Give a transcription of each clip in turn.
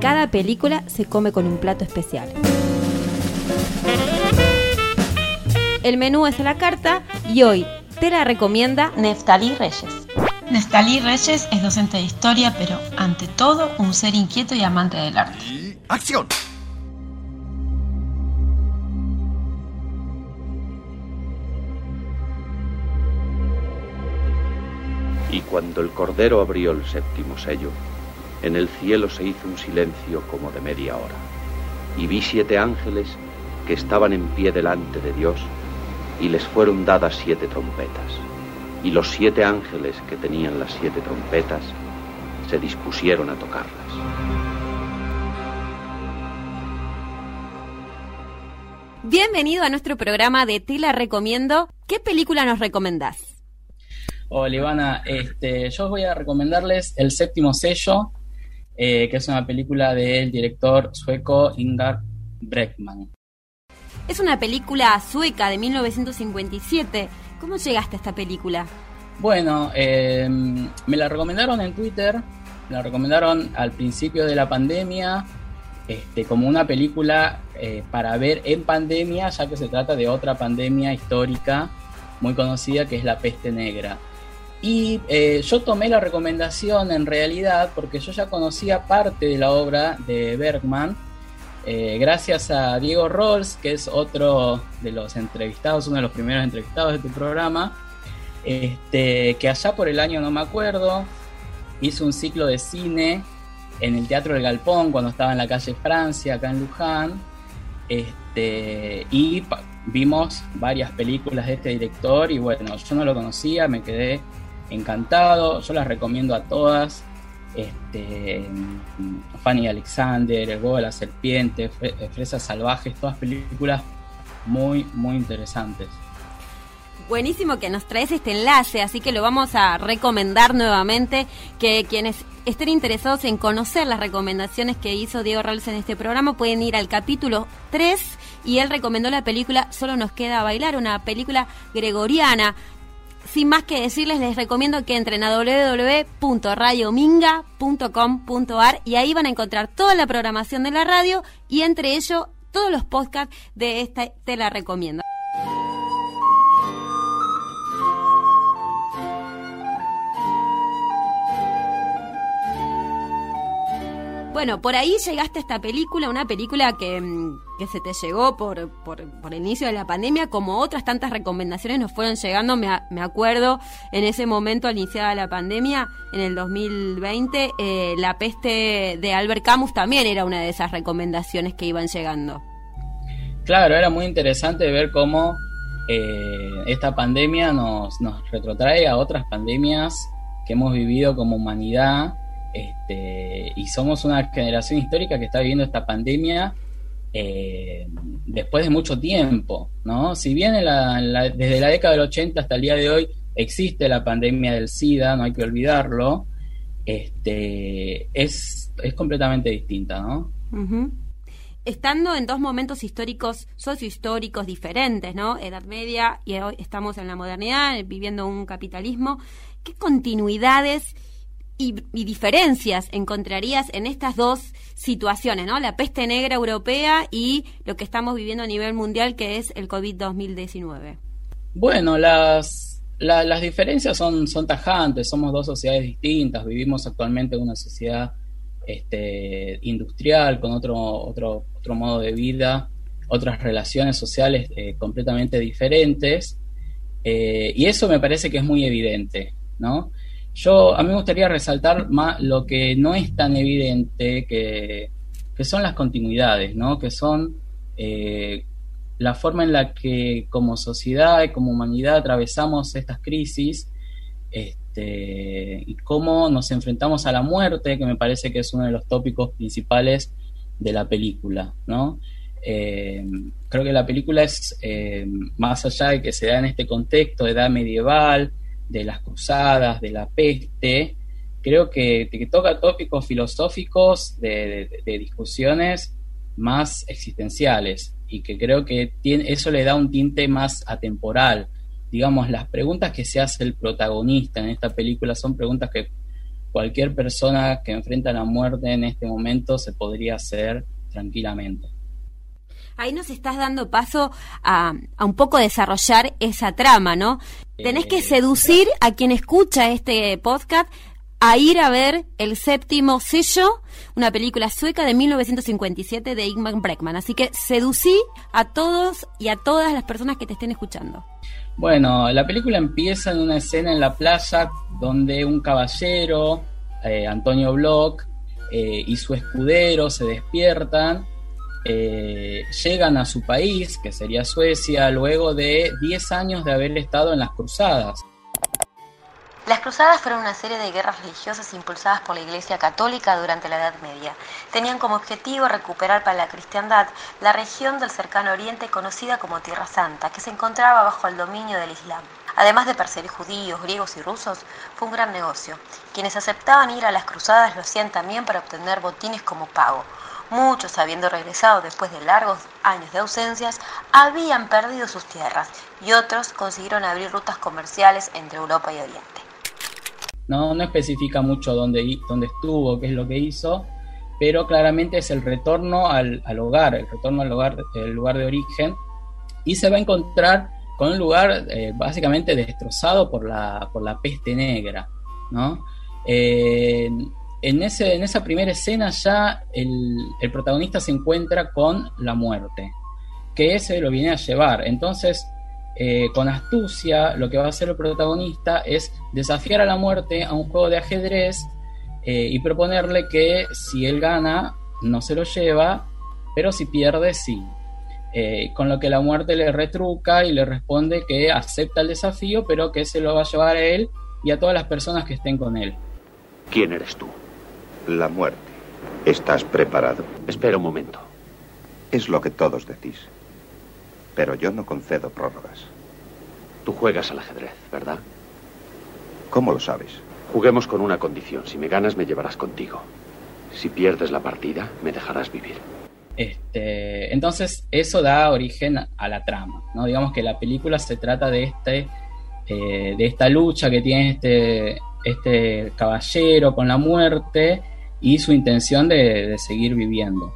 cada película se come con un plato especial. El menú es a la carta y hoy te la recomienda Neftalí Reyes. Neftalí Reyes es docente de historia, pero ante todo un ser inquieto y amante del arte. ¡Acción! Y cuando el Cordero abrió el séptimo sello, en el cielo se hizo un silencio como de media hora. Y vi siete ángeles que estaban en pie delante de Dios, y les fueron dadas siete trompetas. Y los siete ángeles que tenían las siete trompetas se dispusieron a tocarlas. Bienvenido a nuestro programa de Te la recomiendo. ¿Qué película nos recomendás? Hola Ivana, este, yo voy a recomendarles El séptimo sello, eh, que es una película del director sueco Ingvar Breckman. Es una película sueca de 1957. ¿Cómo llegaste a esta película? Bueno, em, me la recomendaron en Twitter, me la recomendaron al principio de la pandemia, este, como una película eh, para ver en pandemia, ya que se trata de otra pandemia histórica muy conocida que es la peste negra. Y eh, yo tomé la recomendación en realidad porque yo ya conocía parte de la obra de Bergman, eh, gracias a Diego Rolls, que es otro de los entrevistados, uno de los primeros entrevistados de tu programa, este, que allá por el año no me acuerdo, hizo un ciclo de cine en el Teatro del Galpón cuando estaba en la calle Francia, acá en Luján, este, y vimos varias películas de este director y bueno, yo no lo conocía, me quedé encantado, yo las recomiendo a todas. Este, Fanny Alexander, El huevo de la serpiente, Fresas salvajes, todas películas muy, muy interesantes. Buenísimo que nos traes este enlace, así que lo vamos a recomendar nuevamente, que quienes estén interesados en conocer las recomendaciones que hizo Diego Rales en este programa pueden ir al capítulo 3 y él recomendó la película Solo nos queda bailar, una película gregoriana sin más que decirles, les recomiendo que entren a www.radiominga.com.ar y ahí van a encontrar toda la programación de la radio y entre ellos todos los podcasts de esta, te la recomiendo. Bueno, por ahí llegaste a esta película, una película que, mm, se te llegó por, por, el inicio de la pandemia, como otras tantas recomendaciones nos fueron llegando, me, me acuerdo en ese momento al iniciar la pandemia, en el 2020, eh, La peste de Albert Camus también era una de esas recomendaciones que iban llegando. Claro, era muy interesante ver cómo eh, esta pandemia nos, nos retrotrae a otras pandemias que hemos vivido como humanidad este, y somos una generación histórica que está viviendo esta pandemia eh, después de mucho tiempo, ¿no? Si bien desde la década del 80 hasta el día de hoy existe la pandemia del SIDA, no hay que olvidarlo, este, es, completamente distinta, ¿no? Estando en dos momentos históricos, sociohistóricos diferentes, ¿no? Edad Media y hoy estamos en la modernidad, viviendo un capitalismo, ¿qué continuidades y, diferencias encontrarías en estas dos situaciones, ¿no? La peste negra europea y lo que estamos viviendo a nivel mundial, que es el COVID-2019. Bueno, las, las diferencias son, son tajantes, somos dos sociedades distintas, vivimos actualmente en una sociedad este, industrial, con otro, otro, otro modo de vida, otras relaciones sociales eh, completamente diferentes, eh, y eso me parece que es muy evidente, ¿no? Yo, a mí me gustaría resaltar más lo que no es tan evidente, que, son las continuidades, ¿no? Que son eh, la forma en la que como sociedad y como humanidad atravesamos estas crisis este, y cómo nos enfrentamos a la muerte, que me parece que es uno de los tópicos principales de la película, ¿no? Eh, creo que la película es, eh, más allá de que se da en este contexto de edad medieval, de las cruzadas, de la peste, creo que, toca tópicos filosóficos de, discusiones más existenciales y que creo que tiene, eso le da un tinte más atemporal. Digamos, las preguntas que se hace el protagonista en esta película son preguntas que cualquier persona que enfrenta la muerte en este momento se podría hacer tranquilamente. Ahí nos estás dando paso a, un poco desarrollar esa trama, ¿no? Tenés que seducir a quien escucha este podcast a ir a ver El séptimo sello, una película sueca de 1957 de Ingmar Breckman. Así que seducí a todos y a todas las personas que te estén escuchando. Bueno, la película empieza en una escena en la playa donde un caballero, eh, Antonio Bloch, eh, y su escudero se despiertan, eh, llegan a su país, que sería Suecia, luego de 10 años de haber estado en las cruzadas. Las cruzadas fueron una serie de guerras religiosas impulsadas por la Iglesia Católica durante la Edad Media. Tenían como objetivo recuperar para la cristiandad la región del cercano oriente conocida como Tierra Santa, que se encontraba bajo el dominio del Islam. Además de perseguir judíos, griegos y rusos, fue un gran negocio. Quienes aceptaban ir a las cruzadas lo hacían también para obtener botines como pago. Muchos, habiendo regresado después de largos años de ausencias, habían perdido sus tierras y otros consiguieron abrir rutas comerciales entre Europa y Oriente. No, no especifica mucho dónde, dónde estuvo, qué es lo que hizo, pero claramente es el retorno al, hogar, el retorno al lugar, el lugar de origen, y se va a encontrar con un lugar eh, básicamente destrozado por la, por la peste negra, ¿no? Eh, en, ese, en esa primera escena ya el, protagonista se encuentra con la muerte, que ese lo viene a llevar. Entonces, eh, con astucia, lo que va a hacer el protagonista es desafiar a la muerte a un juego de ajedrez eh, y proponerle que si él gana, no se lo lleva, pero si pierde, sí. Eh, con lo que la muerte le retruca y le responde que acepta el desafío, pero que se lo va a llevar a él y a todas las personas que estén con él. ¿Quién eres tú? La muerte. ¿Estás preparado? Espera un momento. Es lo que todos decís pero yo no concedo prórrogas. Tú juegas al ajedrez, ¿verdad? ¿Cómo lo sabes? Juguemos con una condición. Si me ganas, me llevarás contigo. Si pierdes la partida, me dejarás vivir. Este, entonces, eso da origen a la trama. ¿no? Digamos que la película se trata de, este, eh, de esta lucha que tiene este, este caballero con la muerte y su intención de, de seguir viviendo.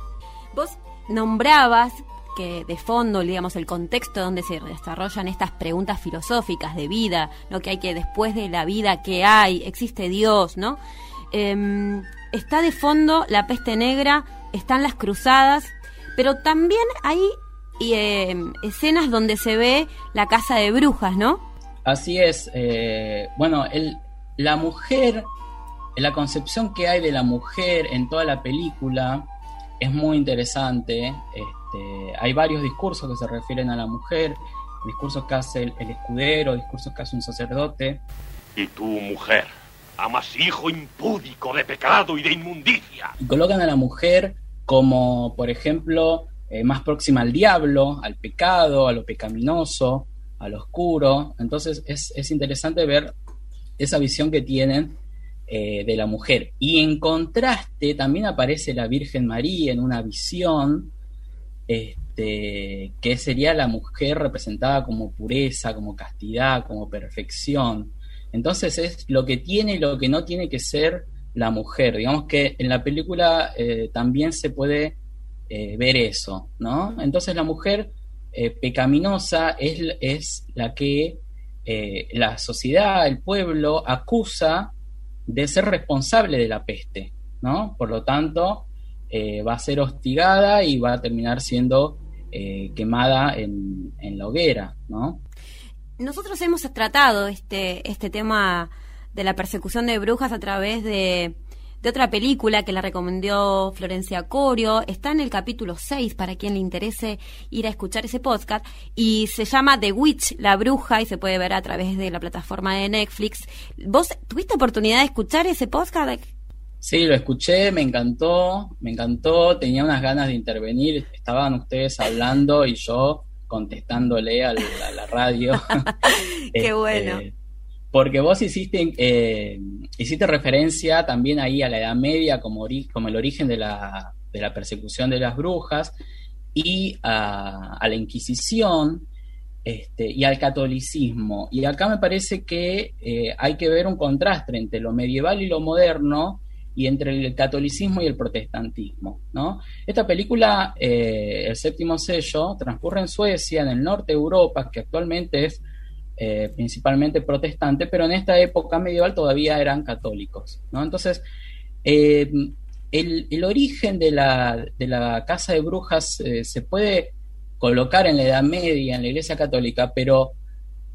Vos nombrabas que de fondo, digamos, el contexto donde se desarrollan estas preguntas filosóficas de vida, lo que hay que después de la vida, ¿qué hay? ¿Existe Dios? ¿No? Em, está de fondo la peste negra, están las cruzadas, pero también hay em, escenas donde se ve la casa de brujas, ¿no? Así es. Eh, bueno, el, la mujer, la concepción que hay de la mujer en toda la película es muy interesante. Este, hay varios discursos que se refieren a la mujer, discursos que hace el, escudero, discursos que hace un sacerdote. Y tú, mujer, amas hijo impúdico de pecado y de inmundicia. Y colocan a la mujer como, por ejemplo, eh, más próxima al diablo, al pecado, a lo pecaminoso, al oscuro. Entonces es, es interesante ver esa visión que tienen eh, de la mujer. Y en contraste también aparece la Virgen María en una visión este, que sería la mujer representada como pureza, como castidad, como perfección. Entonces es lo que tiene y lo que no tiene que ser la mujer. Digamos que en la película eh, también se puede eh, ver eso, ¿no? Entonces la mujer pecaminosa es, es, la que la sociedad, el pueblo, acusa de ser responsable de la peste, ¿no? Por lo tanto, eh, va a ser hostigada y va a terminar siendo eh, quemada en, la hoguera, ¿no? Nosotros hemos tratado este, este tema de la persecución de brujas a través de, de otra película que la recomendó Florencia Corio. Está en el capítulo 6 para quien le interese ir a escuchar ese podcast. Y se llama The Witch, la bruja, y se puede ver a través de la plataforma de Netflix. ¿Vos tuviste oportunidad de escuchar ese podcast? Sí, lo escuché, me encantó, me encantó, tenía unas ganas de intervenir, estaban ustedes hablando y yo contestándole a la, radio. Qué este, bueno. Porque vos hiciste, eh, hiciste referencia también ahí a la Edad Media como, el origen de la, persecución de las brujas y a, la Inquisición este, y al catolicismo. Y acá me parece que eh, hay que ver un contraste entre lo medieval y lo moderno y entre el catolicismo y el protestantismo. Esta película, eh, El séptimo sello, transcurre en Suecia, en el norte de Europa, que actualmente es eh, principalmente protestante, pero en esta época medieval todavía eran católicos. ¿no? Entonces, eh, el, origen de la, de la casa de brujas se puede colocar en la Edad Media, en la Iglesia Católica, pero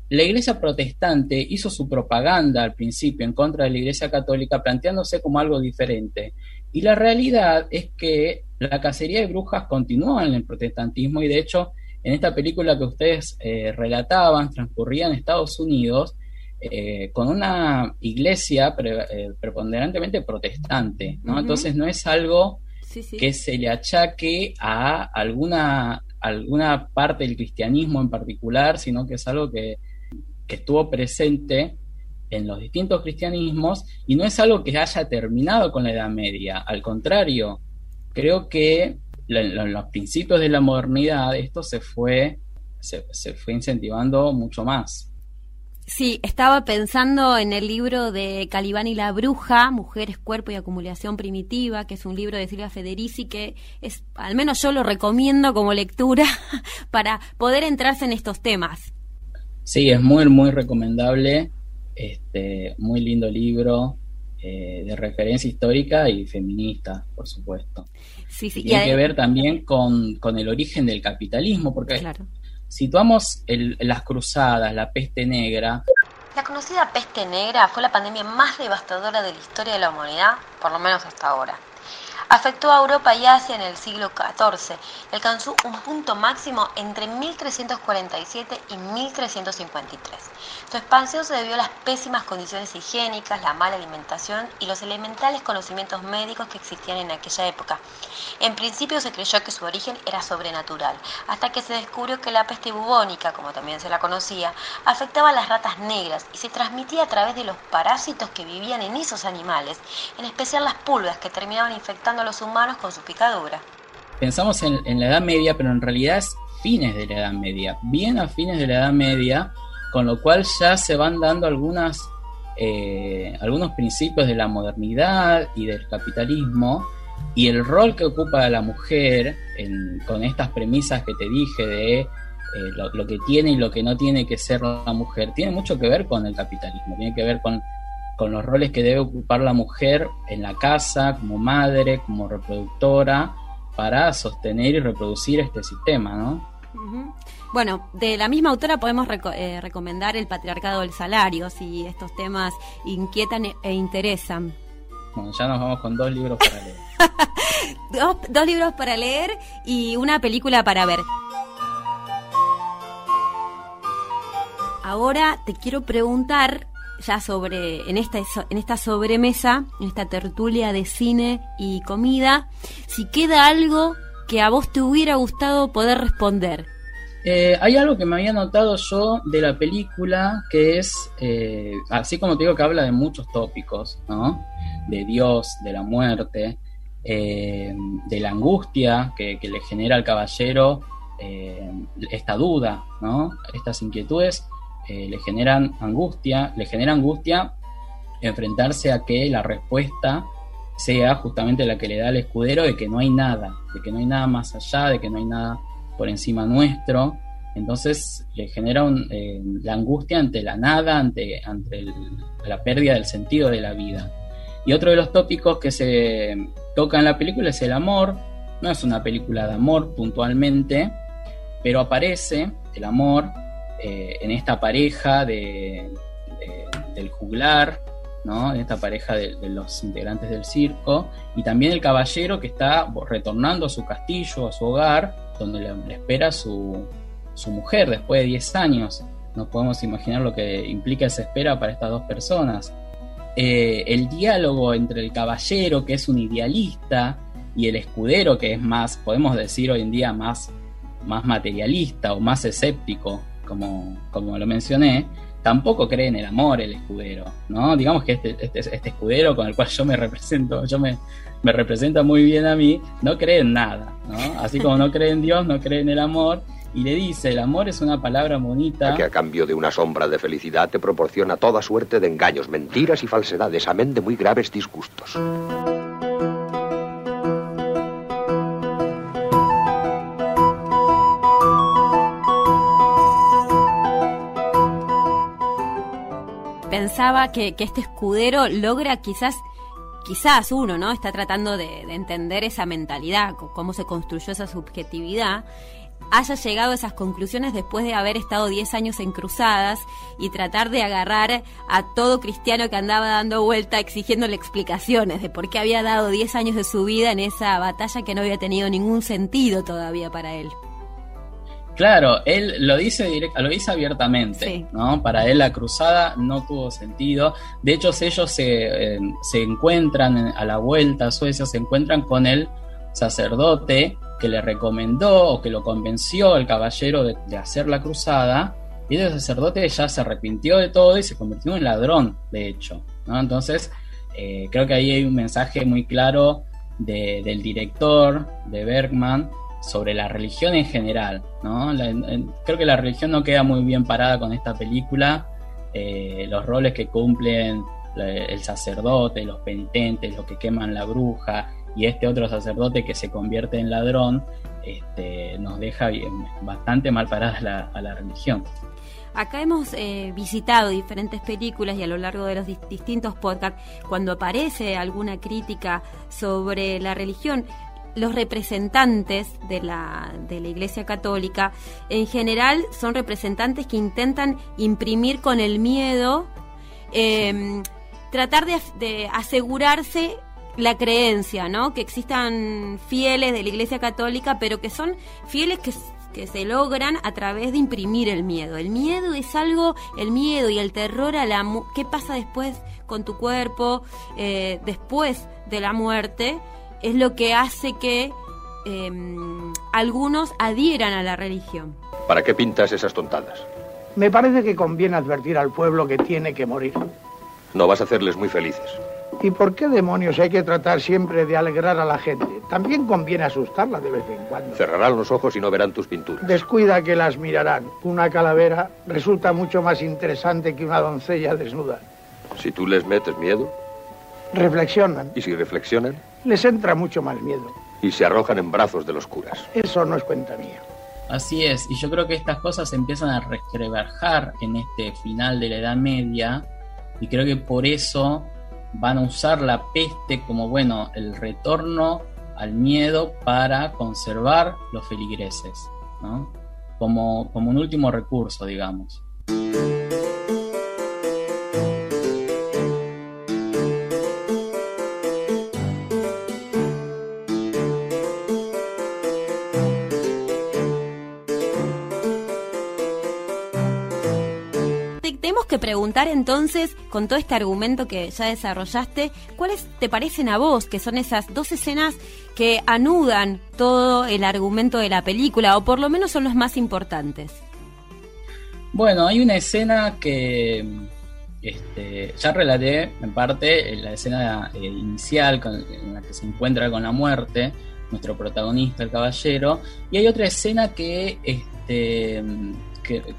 la Iglesia protestante hizo su propaganda al principio en contra de la Iglesia católica planteándose como algo diferente. Y la realidad es que la cacería de brujas continuó en el protestantismo y de hecho en esta película que ustedes eh, relataban transcurría en Estados Unidos eh, con una iglesia eh, preponderantemente protestante. ¿no? Entonces no es algo que se le achaque a alguna, alguna parte del cristianismo en particular, sino que es algo que que estuvo presente en los distintos cristianismos y no es algo que haya terminado con la Edad Media, al contrario, creo que en los principios de la modernidad esto se fue, se, fue incentivando mucho más. Sí, estaba pensando en el libro de Calibán y la Bruja, Mujeres, Cuerpo y Acumulación Primitiva, que es un libro de Silvia Federici, que es, al menos yo lo recomiendo como lectura para poder entrarse en estos temas. Sí, es muy, muy recomendable. Este, muy lindo libro eh, de referencia histórica y feminista, por supuesto. Sí, sí. Tiene que ver también con, el origen del capitalismo, porque situamos las cruzadas, la peste negra. La conocida peste negra fue la pandemia más devastadora de la historia de la humanidad, por lo menos hasta ahora. Afectó a Europa y Asia en el siglo XIV alcanzó un punto máximo entre 1347 y 1353. Su expansión se debió a las pésimas condiciones higiénicas, la mala alimentación y los elementales conocimientos médicos que existían en aquella época. En principio se creyó que su origen era sobrenatural, hasta que se descubrió que la peste bubónica, como también se la conocía, afectaba a las ratas negras y se transmitía a través de los parásitos que vivían en esos animales, en especial las pulgas que terminaban infectando a los humanos con su picadura. Pensamos en, la Edad Media, pero en realidad es fines de la Edad Media, bien a fines de la Edad Media, con lo cual ya se van dando algunas, eh, algunos principios de la modernidad y del capitalismo y el rol que ocupa la mujer con estas premisas que te dije de eh, lo, que tiene y lo que no tiene que ser la mujer, tiene mucho que ver con el capitalismo, tiene que ver con, con los roles que debe ocupar la mujer en la casa, como madre, como reproductora, para sostener y reproducir este sistema, ¿no? Bueno, de la misma autora podemos eh, recomendar El patriarcado del salario, si estos temas inquietan e, e interesan. Bueno, ya nos vamos con dos libros para leer. dos, libros para leer y una película para ver. Ahora te quiero preguntar ya sobre en esta en esta sobremesa, en esta tertulia de cine y comida, si queda algo que a vos te hubiera gustado poder responder. Eh, hay algo que me había notado yo de la película que es, eh, así como te digo que habla de muchos tópicos, ¿no? De Dios, de la muerte, eh, de la angustia que, le genera al caballero esta duda, ¿no? Estas inquietudes le generan angustia, le genera angustia enfrentarse a que la respuesta sea justamente la que le da al escudero de que no hay nada, de que no hay nada más allá, de que no hay nada por encima nuestro. Entonces le genera eh, la angustia ante la nada, ante, ante la pérdida del sentido de la vida. Y otro de los tópicos que se toca en la película es el amor. No es una película de amor puntualmente, pero aparece el amor eh, en esta pareja de, del juglar, ¿no? En esta pareja de, los integrantes del circo, y también el caballero que está retornando a su castillo, a su hogar, donde le, espera su, su, mujer después de 10 años. No podemos imaginar lo que implica esa espera para estas dos personas. eh, el diálogo entre el caballero, que es un idealista, y el escudero, que es más, podemos decir hoy en día, más, más materialista o más escéptico, como, como lo mencioné, tampoco cree en el amor el escudero, ¿no? Digamos que este, este, este escudero con el cual yo me represento, yo me, me representa muy bien a mí, no cree en nada, ¿no? Así como no cree en Dios, no cree en el amor, y le dice, el amor es una palabra bonita. Que a cambio de una sombra de felicidad te proporciona toda suerte de engaños, mentiras y falsedades, amén de muy graves disgustos. Pensaba que, este escudero logra quizás quizás uno, ¿no? Está tratando de, de, entender esa mentalidad, cómo se construyó esa subjetividad haya llegado a esas conclusiones después de haber estado 10 años en cruzadas y tratar de agarrar a todo cristiano que andaba dando vuelta exigiéndole explicaciones de por qué había dado 10 años de su vida en esa batalla que no había tenido ningún sentido todavía para él. Claro, él lo dice directo, lo dice abiertamente, ¿no? Para él la cruzada no tuvo sentido. De hecho, ellos se, eh, se encuentran a la vuelta a Suecia, se encuentran con el sacerdote que le recomendó o que lo convenció el caballero de, hacer la cruzada, y el sacerdote ya se arrepintió de todo y se convirtió en ladrón, de hecho. ¿no? Entonces, eh, creo que ahí hay un mensaje muy claro del director, de Bergman, sobre la religión en general. ¿no? creo que la religión no queda muy bien parada con esta película. Eh, los roles que cumplen el sacerdote, los penitentes, los que queman la bruja, y este otro sacerdote que se convierte en ladrón este, nos deja bastante mal parada a la religión. Acá hemos eh, visitado diferentes películas y a lo largo de los distintos podcasts, cuando aparece alguna crítica sobre la religión, los representantes de la, de la Iglesia Católica en general son representantes que intentan imprimir con el miedo, em, tratar de, de asegurarse la creencia, ¿no? Que existan fieles de la Iglesia Católica, pero que son fieles que, que se logran a través de imprimir el miedo. El miedo es algo, el miedo y el terror a la... ¿Qué pasa después con tu cuerpo, eh, después de la muerte? Es lo que hace que em, algunos adhieran a la religión. ¿Para qué pintas esas tontadas? Me parece que conviene advertir al pueblo que tiene que morir. No vas a hacerles muy felices. ¿Y por qué demonios hay que tratar siempre de alegrar a la gente? También conviene asustarla de vez en cuando. Cerrarán los ojos y no verán tus pinturas. Descuida que las mirarán. Una calavera resulta mucho más interesante que una doncella desnuda. Si tú les metes miedo. Reflexionan. ¿Y si reflexionan? Les entra mucho más miedo. Y se arrojan en brazos de los curas. Eso no es cuenta mía. Así es, y yo creo que estas cosas empiezan a reverjar en este final de la Edad Media, y creo que por eso van a usar la peste como, bueno, el retorno al miedo para conservar los feligreses, ¿no? Como, como un último recurso, digamos. Que preguntar entonces, con todo este argumento que ya desarrollaste, ¿cuáles te parecen a vos que son esas dos escenas que anudan todo el argumento de la película, o por lo menos son los más importantes? Bueno, hay una escena que este, ya relaté en parte la escena eh, inicial en la que se encuentra con la muerte, nuestro protagonista, el caballero, y hay otra escena que este,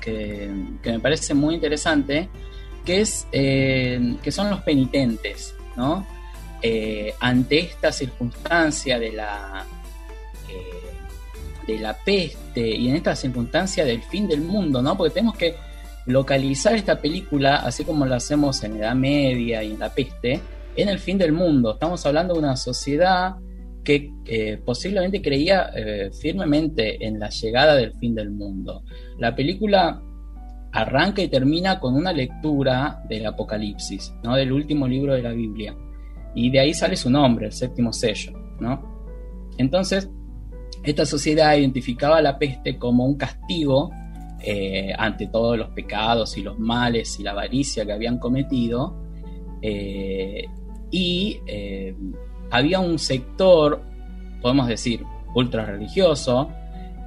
que, me parece muy interesante, que, es, eh, que son los penitentes, ¿no? Eh, ante esta circunstancia de la, eh, de la peste y en esta circunstancia del fin del mundo, ¿no? Porque tenemos que localizar esta película, así como lo hacemos en la Edad Media y en la peste, en el fin del mundo. Estamos hablando de una sociedad que eh, posiblemente creía eh, firmemente en la llegada del fin del mundo. La película arranca y termina con una lectura del Apocalipsis, ¿no? del último libro de la Biblia. Y de ahí sale su nombre, el séptimo sello. ¿no? Entonces, esta sociedad identificaba la peste como un castigo eh, ante todos los pecados y los males y la avaricia que habían cometido y había un sector, podemos decir, ultra religioso,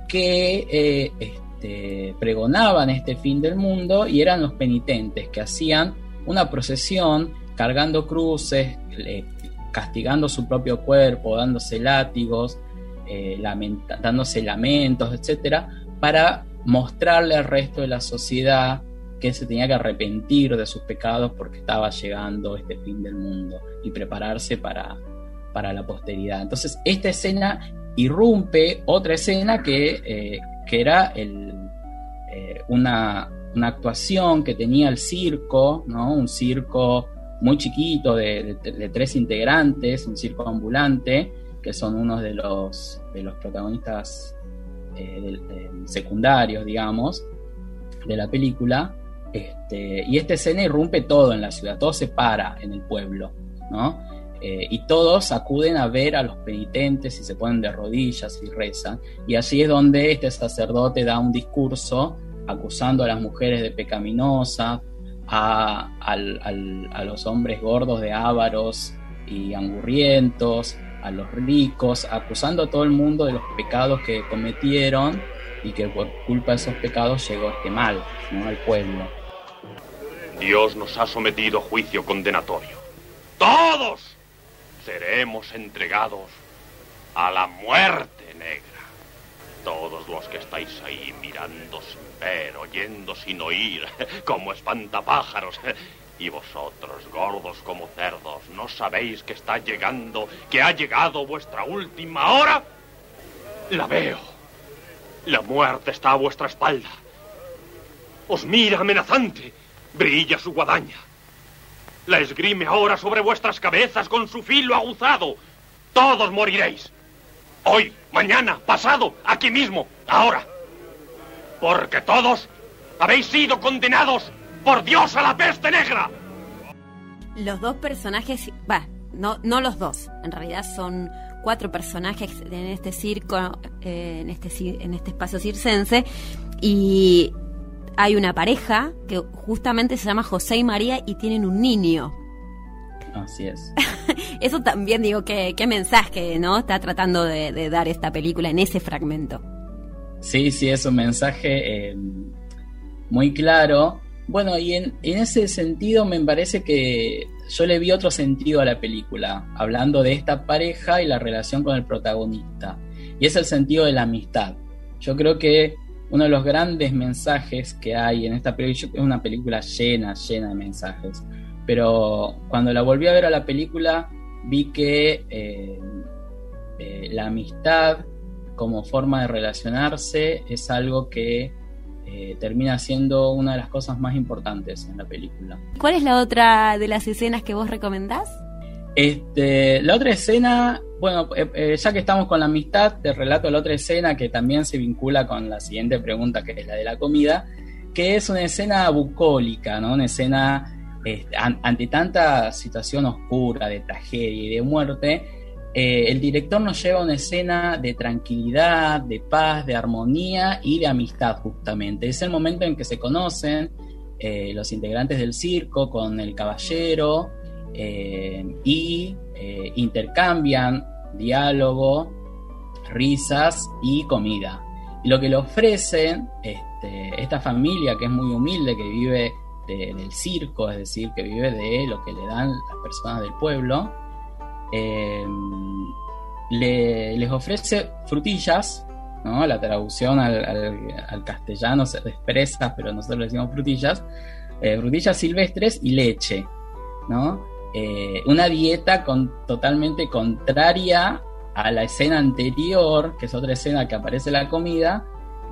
que eh, este, pregonaban este fin del mundo y eran los penitentes que hacían una procesión cargando cruces, castigando su propio cuerpo, dándose látigos, dándose lamentos, etcétera, para mostrarle al resto de la sociedad que se tenía que arrepentir de sus pecados porque estaba llegando este fin del mundo y prepararse para, para la posteridad. Entonces, esta escena irrumpe otra escena que, eh, que era eh, una, una, actuación que tenía el circo, ¿no? un circo muy chiquito de, de, tres integrantes, un circo ambulante, que son unos de los, de los protagonistas eh, secundarios, digamos, de la película. Este, y esta escena irrumpe todo en la ciudad, todo se para en el pueblo, ¿no? Eh, y todos acuden a ver a los penitentes y se ponen de rodillas y rezan. Y así es donde este sacerdote da un discurso acusando a las mujeres de pecaminosa, a, a los hombres gordos de ávaros y angurrientos, a los ricos, acusando a todo el mundo de los pecados que cometieron y que por culpa de esos pecados llegó este mal ¿no? al pueblo. Dios nos ha sometido a juicio condenatorio. Todos seremos entregados a la muerte negra. Todos los que estáis ahí mirando sin ver, oyendo sin oír, como espantapájaros. Y vosotros, gordos como cerdos, ¿no sabéis que está llegando, que ha llegado vuestra última hora? La veo. La muerte está a vuestra espalda. Os mira amenazante brilla su guadaña. La esgrime ahora sobre vuestras cabezas con su filo aguzado. Todos moriréis. Hoy, mañana, pasado, aquí mismo, ahora. Porque todos habéis sido condenados por Dios a la peste negra. Los dos personajes, va, no, no los dos, en realidad son cuatro personajes en este circo, eh, en, este, en este espacio circense, y hay una pareja que justamente se llama José y María y tienen un niño. Así es. Eso también digo que qué mensaje, ¿no? Está tratando de, dar esta película en ese fragmento. Sí, sí, es un mensaje eh, muy claro. Bueno, y en, en, ese sentido me parece que yo le vi otro sentido a la película, hablando de esta pareja y la relación con el protagonista. Y es el sentido de la amistad. Yo creo que uno de los grandes mensajes que hay en esta película, es una película llena, llena de mensajes, pero cuando la volví a ver a la película vi que eh, eh, la amistad como forma de relacionarse es algo que eh, termina siendo una de las cosas más importantes en la película. ¿Cuál es la otra de las escenas que vos recomendás? Este, la otra escena, bueno, eh, eh, ya que estamos con la amistad, te relato la otra escena que también se vincula con la siguiente pregunta, que es la de la comida, que es una escena bucólica, ¿no? Una escena este, ante tanta situación oscura, de tragedia y de muerte, eh, el director nos lleva a una escena de tranquilidad, de paz, de armonía y de amistad justamente. Es el momento en que se conocen los integrantes del circo con el caballero, eh, y eh, intercambian diálogo, risas y comida. Y lo que le ofrecen este, esta familia que es muy humilde, que vive del circo, es decir, que vive de lo que le dan las personas del pueblo, eh, les ofrece frutillas, ¿no? la traducción al, castellano se expresa, pero nosotros le decimos frutillas, frutillas silvestres y leche. ¿no? Eh, una dieta totalmente contraria a la escena anterior, que es otra escena que aparece la comida,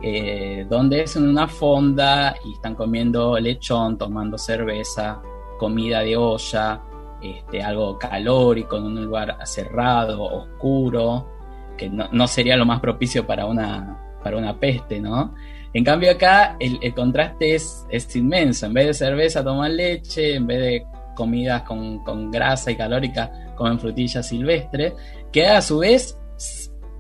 eh, donde es en una fonda y están comiendo lechón, tomando cerveza, comida de olla, este, algo calórico en un lugar cerrado, oscuro, que no, sería lo más propicio para una, para una peste, ¿no? En cambio acá el, contraste es, es, inmenso, en vez de cerveza toman leche, en vez de comidas con, grasa y calórica comen frutillas silvestres, que a su vez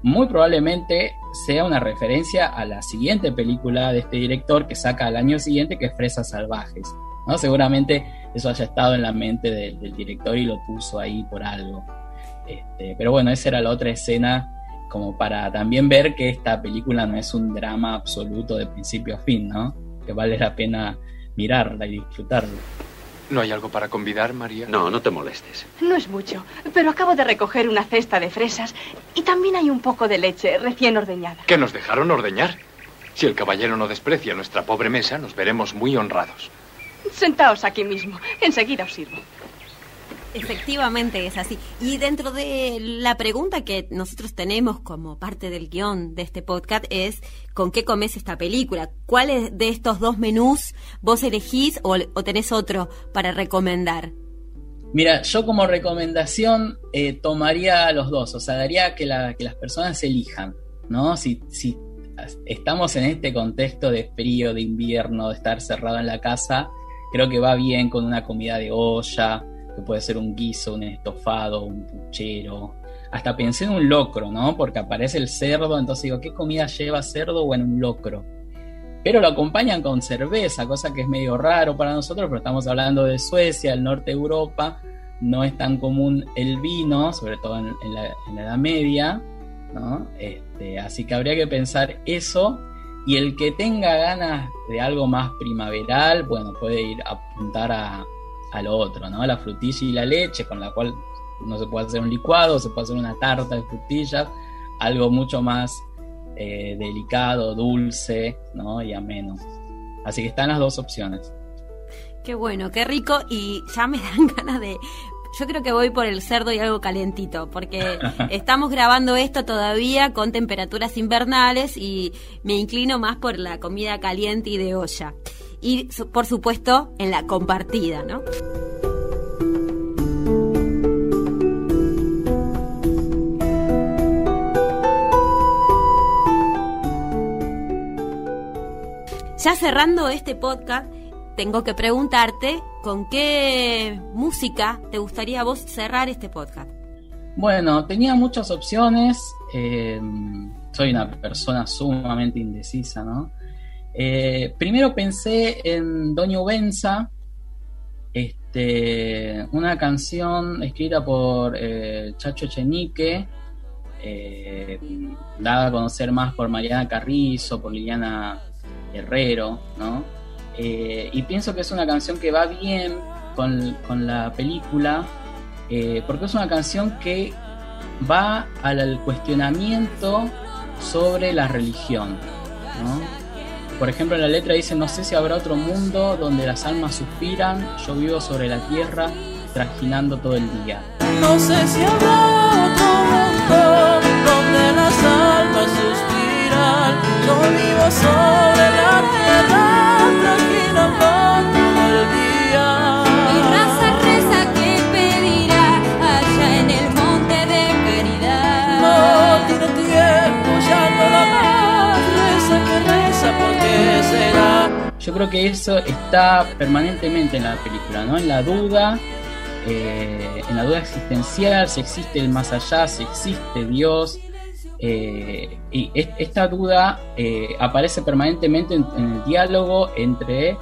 muy probablemente sea una referencia a la siguiente película de este director que saca al año siguiente, que es Fresas Salvajes. ¿no? Seguramente eso haya estado en la mente del director y lo puso ahí por algo. Este, pero bueno, esa era la otra escena como para también ver que esta película no es un drama absoluto de principio a fin, ¿no? Que vale la pena mirarla y disfrutarla. ¿No hay algo para convidar, María? No, no te molestes. No es mucho, pero acabo de recoger una cesta de fresas y también hay un poco de leche recién ordeñada. ¿Que nos dejaron ordeñar? Si el caballero no desprecia nuestra pobre mesa, nos veremos muy honrados. Sentaos aquí mismo. Enseguida os sirvo. Efectivamente es así. Y dentro de la pregunta que nosotros tenemos como parte del guion de este podcast es ¿con qué comes esta película? ¿Cuáles de estos dos menús vos elegís o, tenés otro para recomendar? Mira, yo como recomendación eh, tomaría los dos, o sea, daría que, que las personas elijan, ¿no? Si, si estamos en este contexto de frío, de invierno, de estar cerrado en la casa, creo que va bien con una comida de olla, que puede ser un guiso, un estofado, un puchero. Hasta pensé en un locro, ¿no? Porque aparece el cerdo, entonces digo, ¿qué comida lleva cerdo o en un locro? Pero lo acompañan con cerveza, cosa que es medio raro para nosotros, pero estamos hablando de Suecia, el norte de Europa, no es tan común el vino, sobre todo en, la, Edad Media, ¿no? Este, así que habría que pensar eso. Y el que tenga ganas de algo más primaveral, bueno, puede ir a apuntar a, a lo otro, ¿no? La frutilla y la leche, con la cual no se puede hacer un licuado, se puede hacer una tarta de frutillas, algo mucho más eh, delicado, dulce, ¿no? Y ameno. Así que están las dos opciones. Qué bueno, qué rico y ya me dan ganas de... Yo creo que voy por el cerdo y algo calentito, porque estamos grabando esto todavía con temperaturas invernales y me inclino más por la comida caliente y de olla y por supuesto en la compartida, ¿no? Ya cerrando este podcast, tengo que preguntarte con qué música te gustaría vos cerrar este podcast. Bueno, tenía muchas opciones. Eh, soy una persona sumamente indecisa, ¿no? Eh, primero pensé en Doña Benza, este, una canción escrita por eh, Chacho Chenique, eh, dada a conocer más por Mariana Carrizo, por Liliana Herrero, ¿no? y pienso que es una canción que va bien con, con la película, porque es una canción que va al cuestionamiento sobre la religión, ¿no? Por ejemplo, en la letra dice, no sé si habrá otro mundo donde las almas suspiran, yo vivo sobre la tierra, trajinando todo el día. No sé si habrá otro mundo donde las almas suspiran, yo vivo sobre la tierra, yo creo que eso está permanentemente en la película, ¿no? En la duda, eh, en la duda existencial, si existe el más allá, si existe Dios. Eh, y esta duda eh, aparece permanentemente en, el diálogo entre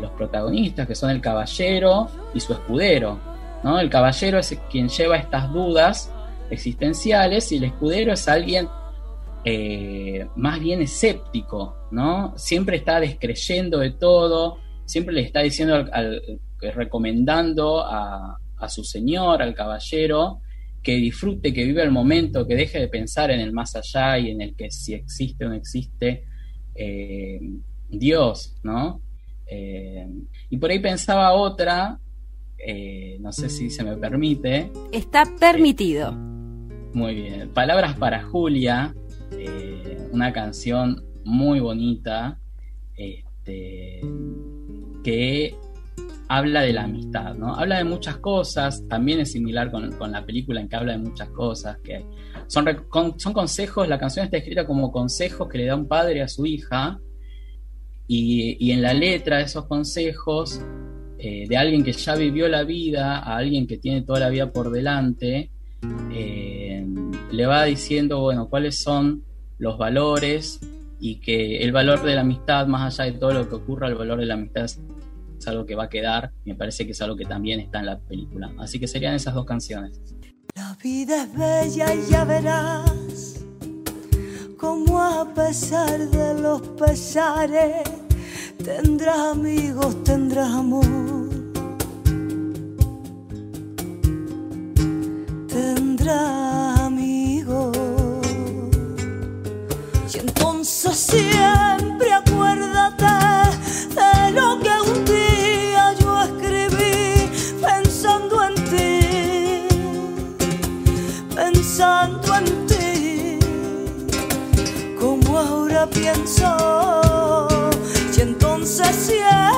los protagonistas, que son el caballero y su escudero. ¿no? El caballero es quien lleva estas dudas existenciales y el escudero es alguien eh, más bien escéptico, ¿no? Siempre está descreyendo de todo, siempre le está diciendo, al, recomendando a, su señor, al caballero, que disfrute, que viva el momento, que deje de pensar en el más allá y en el que si existe o no existe eh, Dios, ¿no? Eh, y por ahí pensaba otra, no sé si se me permite. Está permitido. muy bien. Palabras para Julia, eh, una canción muy bonita este, que habla de la amistad, ¿no? Habla de muchas cosas, también es similar con, la película en que habla de muchas cosas, que son, son consejos, la canción está escrita como consejos que le da un padre a su hija, y, en la letra esos consejos, eh, de alguien que ya vivió la vida, a alguien que tiene toda la vida por delante, eh, le va diciendo, bueno, cuáles son los valores y que el valor de la amistad, más allá de todo lo que ocurra, el valor de la amistad es algo que va a quedar, me parece que es algo que también está en la película. Así que serían esas dos canciones. La vida es bella y ya verás cómo a pesar de los pesares tendrás amigos, tendrás amor. Tendrás siempre acuérdate de lo que un día yo escribí pensando en ti pensando en ti, como ahora pienso. Y entonces siempre